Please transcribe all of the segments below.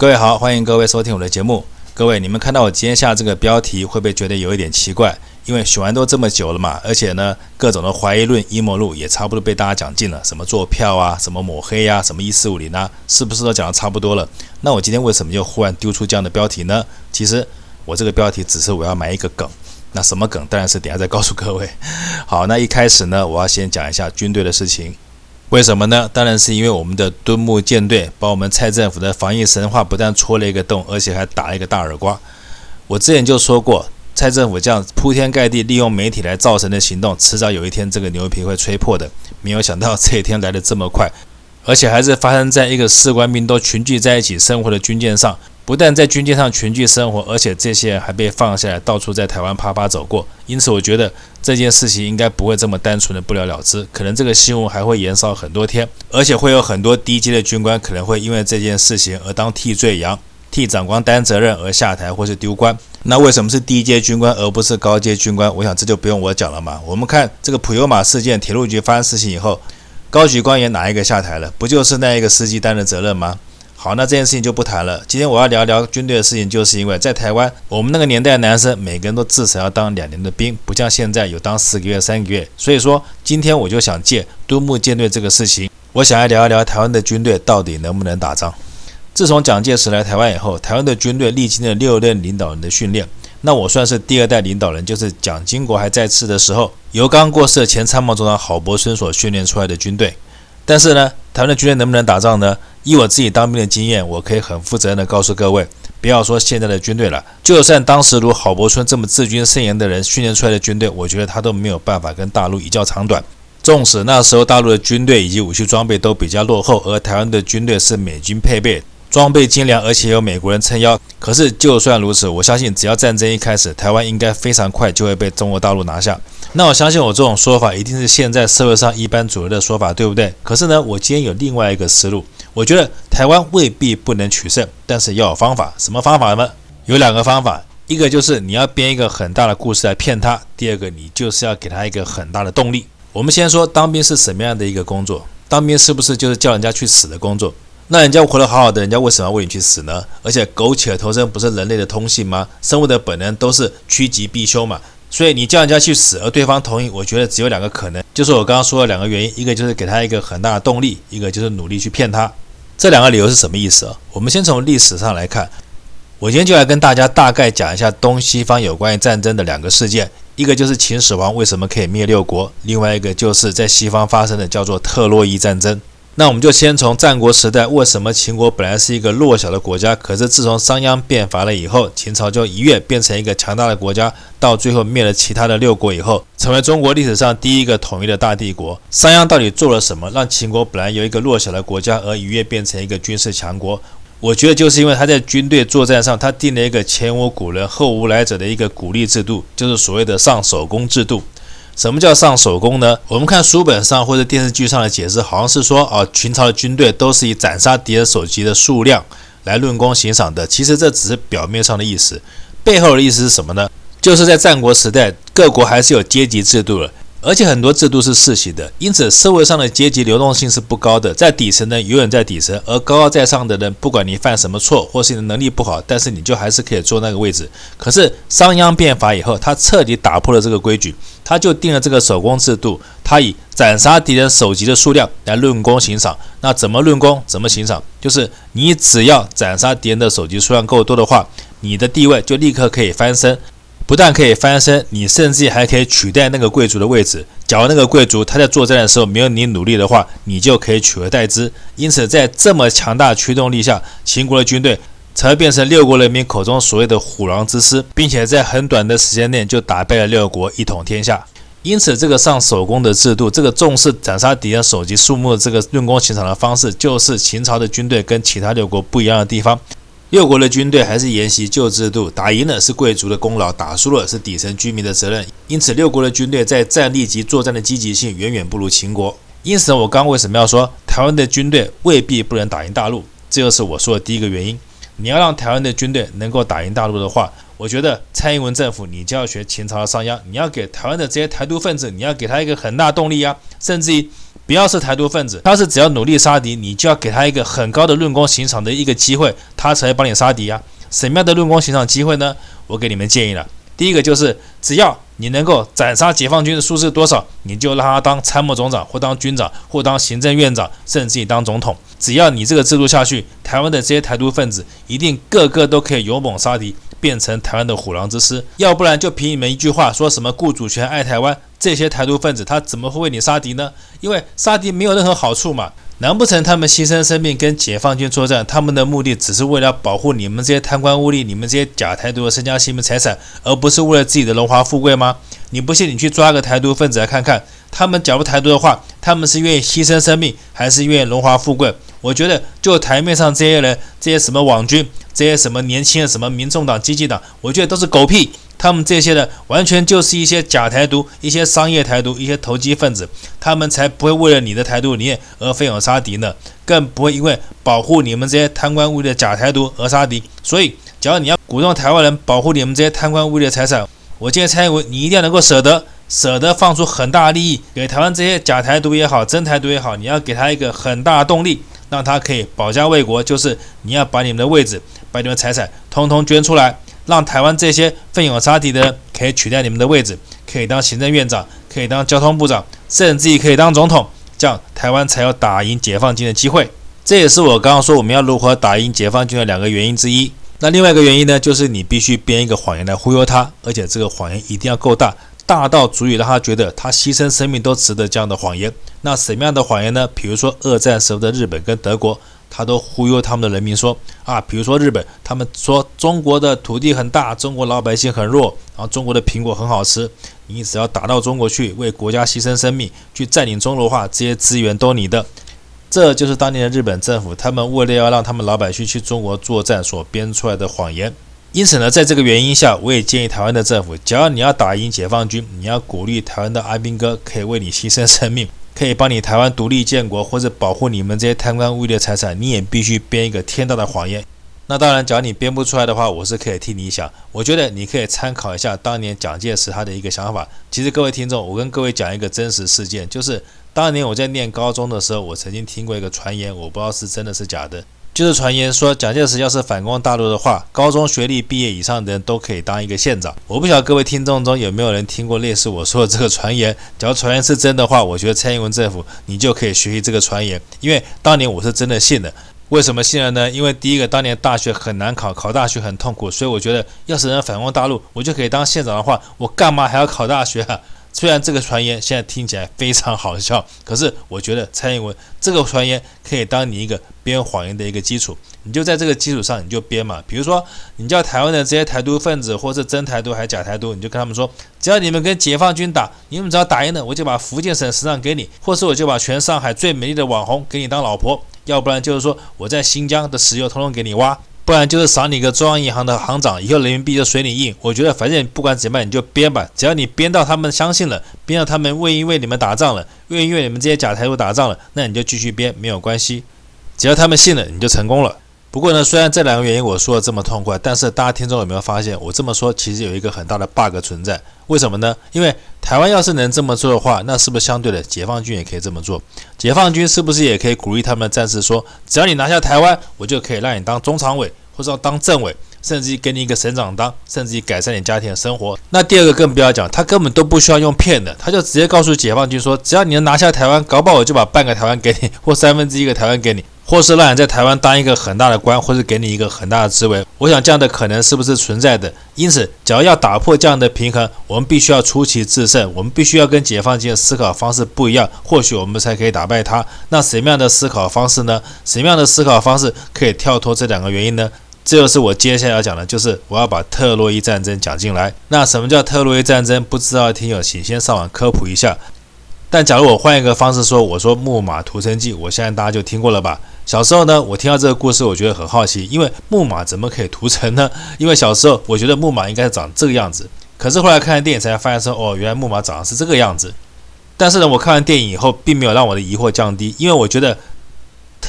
各位好，欢迎各位收听我的节目。各位，你们看到我今天下这个标题，会不会觉得有一点奇怪？因为选完都这么久了嘛，而且呢，各种的怀疑论、阴谋论也差不多被大家讲尽了，什么做票啊，什么抹黑呀、什么一四五零啊，是不是都讲得差不多了？那我今天为什么又忽然丢出这样的标题呢？其实我这个标题只是我要埋一个梗，那什么梗？当然是等下再告诉各位。好，那一开始呢，我要先讲一下军队的事情。为什么呢？当然是因为我们的敦睦舰队把我们蔡政府的防疫神话不但戳了一个洞，而且还打了一个大耳刮。我之前就说过，蔡政府这样铺天盖地利用媒体来造神的行动，迟早有一天这个牛皮会吹破的。没有想到这一天来得这么快，而且还是发生在一个士官兵都群聚在一起生活的军舰上。不但在军舰上群聚生活，而且这些人还被放下来，到处在台湾啪啪走过。因此，我觉得这件事情应该不会这么单纯的不了了之，可能这个新闻还会延烧很多天，而且会有很多低阶的军官可能会因为这件事情而当替罪羊，替长官担责任而下台或是丢官。那为什么是低阶军官而不是高阶军官？我想这就不用我讲了嘛。我们看这个普悠玛事件，铁路局发生事情以后，高级官员哪一个下台了？不就是那一个司机担的责任吗？好，那这件事情就不谈了。今天我要聊聊军队的事情，就是因为在台湾，我们那个年代的男生每个人都至少要当两年的兵，不像现在有当四个月、三个月。所以说，今天我就想借都木舰队这个事情，我想要聊一聊台湾的军队到底能不能打仗。自从蒋介石来台湾以后，台湾的军队历经了六任领导人的训练，那我算是第二代领导人，就是蒋经国还在世的时候，由刚过世的前参谋总长郝柏村所训练出来的军队。但是呢，台湾的军队能不能打仗呢？以我自己当兵的经验，我可以很负责任的告诉各位，不要说现在的军队了，就算当时如郝柏村这么治军森严的人训练出来的军队，我觉得他都没有办法跟大陆一较长短。纵使那时候大陆的军队以及武器装备都比较落后，而台湾的军队是美军配备。装备精良，而且有美国人撑腰。可是，就算如此，我相信只要战争一开始，台湾应该非常快就会被中国大陆拿下。那我相信我这种说法一定是现在社会上一般主流的说法，对不对？可是呢，我今天有另外一个思路。我觉得台湾未必不能取胜，但是要有方法。什么方法呢？有两个方法，一个就是你要编一个很大的故事来骗他；第二个，你就是要给他一个很大的动力。我们先说当兵是什么样的一个工作？当兵是不是就是叫人家去死的工作？那人家活得好好的，人家为什么要为你去死呢？而且苟且偷生不是人类的通性吗？生物的本能都是趋吉避凶嘛。所以你叫人家去死，而对方同意，我觉得只有两个可能，就是我刚刚说的两个原因，一个就是给他一个很大的动力，一个就是努力去骗他。这两个理由是什么意思啊？我们先从历史上来看，我今天就来跟大家大概讲一下东西方有关于战争的两个事件，一个就是秦始皇为什么可以灭六国，另外一个就是在西方发生的叫做特洛伊战争。那我们就先从战国时代，为什么秦国本来是一个弱小的国家，可是自从商鞅变法了以后，秦朝就一跃变成一个强大的国家，到最后灭了其他的六国以后，成为中国历史上第一个统一的大帝国。商鞅到底做了什么，让秦国本来由一个弱小的国家而一跃变成一个军事强国？我觉得就是因为他在军队作战上，他定了一个前无古人后无来者的一个鼓励制度，就是所谓的上首功制度。什么叫上手工呢？我们看书本上或者电视剧上的解释，好像是说啊，秦朝的军队都是以斩杀敌人首级的数量来论功行赏的。其实这只是表面上的意思，背后的意思是什么呢？就是在战国时代，各国还是有阶级制度的。而且很多制度是世袭的，因此社会上的阶级流动性是不高的。在底层的永远在底层，而高高在上的人，不管你犯什么错，或是你的能力不好，但是你就还是可以坐那个位置。可是商鞅变法以后，他彻底打破了这个规矩，他就定了这个守功制度，他以斩杀敌人首级的数量来论功行赏。那怎么论功，怎么行赏？就是你只要斩杀敌人的首级数量够多的话，你的地位就立刻可以翻身。不但可以翻身，你甚至还可以取代那个贵族的位置。假如那个贵族他在作战的时候没有你努力的话，你就可以取而代之。因此，在这么强大驱动力下，秦国的军队才会变成六国人民口中所谓的虎狼之师，并且在很短的时间内就打败了六国，一统天下。因此，这个上首功的制度，这个重视斩杀敌人首级数目的这个论功行赏的方式，就是秦朝的军队跟其他六国不一样的地方。六国的军队还是沿袭旧制度，打赢了是贵族的功劳，打输了是底层居民的责任。因此，六国的军队在战力及作战的积极性远远不如秦国。因此，我刚为什么要说台湾的军队未必不能打赢大陆？这就是我说的第一个原因。你要让台湾的军队能够打赢大陆的话，我觉得蔡英文政府你就要学秦朝的商鞅，你要给台湾的这些台独分子，你要给他一个很大动力啊，甚至于。不要是台独分子，他是只要努力杀敌，你就要给他一个很高的论功行赏的一个机会，他才会帮你杀敌呀。什么样的论功行赏机会呢？我给你们建议了，第一个就是只要你能够斩杀解放军的数字多少，你就让他当参谋总长或当军长或当行政院长，甚至于当总统。只要你这个制度下去，台湾的这些台独分子一定个个都可以勇猛杀敌。变成台湾的虎狼之师，要不然就凭你们一句话说什么顾主权、爱台湾，这些台独分子他怎么会为你杀敌呢？因为杀敌没有任何好处嘛。难不成他们牺牲生命跟解放军作战，他们的目的只是为了保护你们这些贪官污吏、你们这些假台独的身家性命财产，而不是为了自己的荣华富贵吗？你不信，你去抓个台独分子来看看，他们假如台独的话，他们是愿意牺牲生命，还是愿意荣华富贵？我觉得，就台面上这些人，这些什么网军。这些什么年轻的什么民众党、基进党，我觉得都是狗屁。他们这些的完全就是一些假台独、一些商业台独、一些投机分子，他们才不会为了你的台独理念而奋勇杀敌呢，更不会因为保护你们这些贪官污吏的假台独而杀敌。所以，只要你要鼓动台湾人保护你们这些贪官污吏的财产，我建议蔡英文你一定要能够舍得，舍得放出很大的利益给台湾这些假台独也好、真台独也好，你要给他一个很大的动力。让他可以保家卫国，就是你要把你们的位置、把你们财产通通捐出来，让台湾这些奋勇杀敌的人可以取代你们的位置，可以当行政院长，可以当交通部长，甚至于可以当总统，这样台湾才有打赢解放军的机会。这也是我刚刚说我们要如何打赢解放军的两个原因之一。那另外一个原因呢，就是你必须编一个谎言来忽悠他，而且这个谎言一定要够大。大到足以让他觉得他牺牲生命都值得这样的谎言。那什么样的谎言呢？比如说二战时候的日本跟德国，他都忽悠他们的人民说啊，比如说日本，他们说中国的土地很大，中国老百姓很弱，然后中国的苹果很好吃，你只要打到中国去，为国家牺牲生命，去占领中国的话，这些资源都你的。这就是当年的日本政府，他们为了要让他们老百姓去中国作战所编出来的谎言。因此呢，在这个原因下，我也建议台湾的政府，只要你要打赢解放军，你要鼓励台湾的阿兵哥可以为你牺牲生命，可以帮你台湾独立建国，或者保护你们这些贪官污吏的财产，你也必须编一个天大的谎言。那当然，只要你编不出来的话，我是可以替你想。我觉得你可以参考一下当年蒋介石他的一个想法。其实各位听众，我跟各位讲一个真实事件，就是当年我在念高中的时候，我曾经听过一个传言，我不知道是真的是假的。就是传言说，蒋介石要是反攻大陆的话，高中学历毕业以上的人都可以当一个县长。我不晓得各位听众中有没有人听过类似我说的这个传言。假如传言是真的话，我觉得蔡英文政府你就可以学习这个传言，因为当年我是真的信的。为什么信了呢？因为第一个，当年大学很难考，考大学很痛苦，所以我觉得要是能反攻大陆，我就可以当县长的话，我干嘛还要考大学啊？虽然这个传言现在听起来非常好笑，可是我觉得蔡英文这个传言可以当你一个编谎言的一个基础。你就在这个基础上，你就编嘛。比如说，你叫台湾的这些台独分子，或是真台独还是假台独，你就跟他们说，只要你们跟解放军打，你们只要打赢了，我就把福建省省长给你，或是我就把全上海最美丽的网红给你当老婆。要不然就是说我在新疆的石油通通给你挖。不然就是赏你一个中央银行的行长，以后人民币就随你印。我觉得反正不管怎么样，你就编吧，只要你编到他们相信了，编到他们愿意为你们打仗了，愿意为你们这些假台独打仗了，那你就继续编，没有关系。只要他们信了，你就成功了。不过呢，虽然这两个原因我说的这么痛快，但是大家听众有没有发现，我这么说其实有一个很大的 bug 存在？为什么呢？因为台湾要是能这么做的话，那是不是相对的解放军也可以这么做？解放军是不是也可以鼓励他们的战士说，只要你拿下台湾，我就可以让你当中常委，或者要当政委，甚至于给你一个省长当，甚至于改善你家庭的生活？那第二个更不要讲，他根本都不需要用骗的，他就直接告诉解放军说，只要你能拿下台湾，搞不好我就把半个台湾给你，或三分之一个台湾给你。或是让你在台湾当一个很大的官，或是给你一个很大的职位，我想这样的可能是不是存在的？因此，只要要打破这样的平衡，我们必须要出奇制胜，我们必须要跟解放军的思考方式不一样，或许我们才可以打败他。那什么样的思考方式呢？什么样的思考方式可以跳脱这两个原因呢？这就是我接下来要讲的，就是我要把特洛伊战争讲进来。那什么叫特洛伊战争？不知道的听友，请先上网科普一下。但假如我换一个方式说，我说木马屠城记，我相信大家就听过了吧？小时候呢，我听到这个故事，我觉得很好奇，因为木马怎么可以屠城呢？因为小时候我觉得木马应该是长这个样子，可是后来看完电影才发现说，哦，原来木马长的是这个样子。但是呢，我看完电影以后，并没有让我的疑惑降低，因为我觉得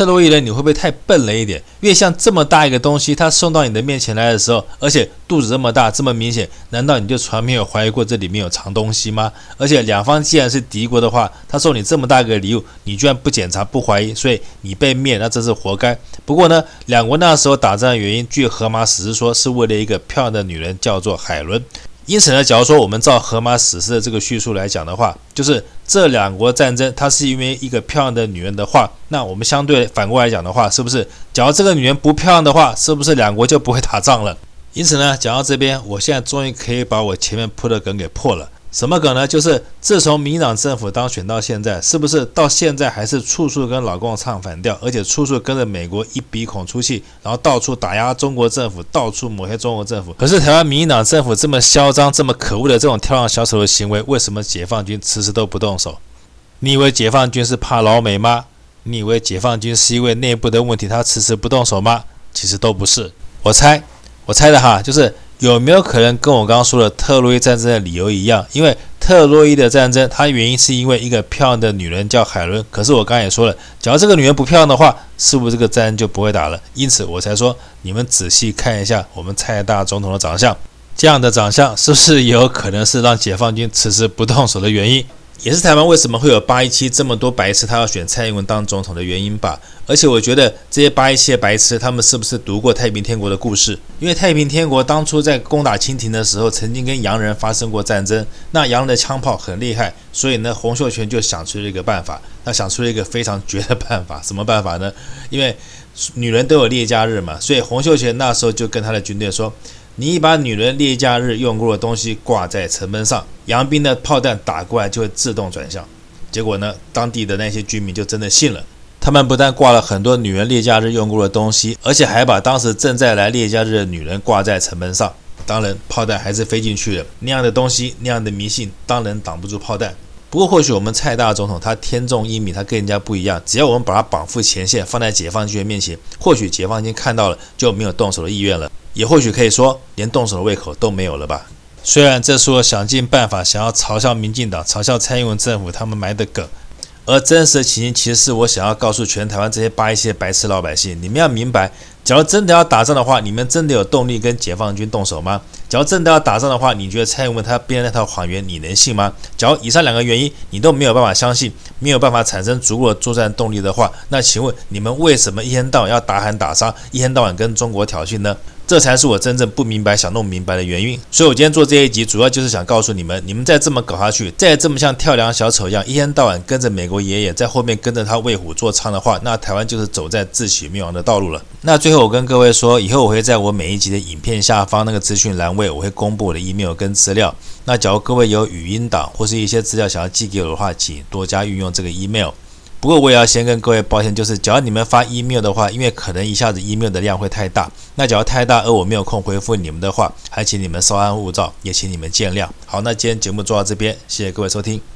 特洛伊人，你会不会太笨了一点？因为像这么大一个东西，它送到你的面前来的时候，而且肚子这么大，这么明显，难道你就从来没有怀疑过这里面有藏东西吗？而且两方既然是敌国的话，他送你这么大一个礼物，你居然不检查、不怀疑，所以你被灭，那真是活该。不过呢，两国那时候打仗的原因，据荷马史诗说，是为了一个漂亮的女人，叫做海伦。因此呢，假如说我们照荷马史诗的这个叙述来讲的话，就是这两国战争，它是因为一个漂亮的女人的话，那我们相对反过来讲的话，是不是？假如这个女人不漂亮的话，是不是两国就不会打仗了？因此呢，讲到这边，我现在终于可以把我前面铺的梗给破了。什么梗呢？就是自从民进党政府当选到现在，是不是到现在还是处处跟老共唱反调，而且处处跟着美国一鼻孔出气，然后到处打压中国政府，到处抹黑中国政府。可是台湾民进党政府这么嚣张、这么可恶的这种跳梁小丑的行为，为什么解放军迟迟都不动手？你以为解放军是怕老美吗？你以为解放军是因为内部的问题，他迟迟不动手吗？其实都不是。我猜，我猜的哈，就是。有没有可能跟我刚刚说的特洛伊战争的理由一样？因为特洛伊的战争，它原因是因为一个漂亮的女人叫海伦。可是我刚才也说了，假如这个女人不漂亮的话，是不是这个战争就不会打了？因此我才说，你们仔细看一下我们蔡大总统的长相，这样的长相是不是有可能是让解放军迟迟不动手的原因？也是台湾为什么会有八一七这么多白痴，他要选蔡英文当总统的原因吧。而且我觉得这些八一七的白痴，他们是不是读过太平天国的故事？因为太平天国当初在攻打清廷的时候，曾经跟洋人发生过战争。那洋人的枪炮很厉害，所以呢，洪秀全就想出了一个办法。他想出了一个非常绝的办法，什么办法呢？因为女人都有烈假日嘛，所以洪秀全那时候就跟他的军队说。你把女人烈假日用过的东西挂在城门上，洋兵的炮弹打过来就会自动转向。结果呢，当地的那些居民就真的信了。他们不但挂了很多女人烈假日用过的东西，而且还把当时正在来烈假日的女人挂在城门上。当然，炮弹还是飞进去了。那样的东西，那样的迷信，当然挡不住炮弹。不过，或许我们蔡大总统他天纵英明，他跟人家不一样。只要我们把他绑赴前线，放在解放军的面前，或许解放军看到了就没有动手的意愿了。也或许可以说，连动手的胃口都没有了吧。虽然这是我想尽办法想要嘲笑民进党、嘲笑蔡英文政府他们埋的梗，而真实的情形其实是我想要告诉全台湾这些八一七的白痴老百姓：你们要明白，假如真的要打仗的话，你们真的有动力跟解放军动手吗？假如真的要打仗的话，你觉得蔡英文他编的那套谎言你能信吗？假如以上两个原因你都没有办法相信，没有办法产生足够的作战动力的话，那请问你们为什么一天到晚要打喊打杀，一天到晚跟中国挑衅呢？这才是我真正不明白、想弄明白的原因。所以我今天做这一集，主要就是想告诉你们：你们再这么搞下去，再这么像跳梁小丑一样，一天到晚跟着美国爷爷在后面跟着他为虎作伥的话，那台湾就是走在自取灭亡的道路了。那最后我跟各位说，以后我会在我每一集的影片下方那个资讯栏位，我会公布我的 email 跟资料。那假如各位有语音档或是一些资料想要寄给我的话，请多加运用这个 email。不过我也要先跟各位抱歉，就是只要你们发 email 的话，因为可能一下子 email 的量会太大，那只要太大而我没有空回复你们的话，还请你们稍安勿躁，也请你们见谅。好，那今天节目做到这边，谢谢各位收听。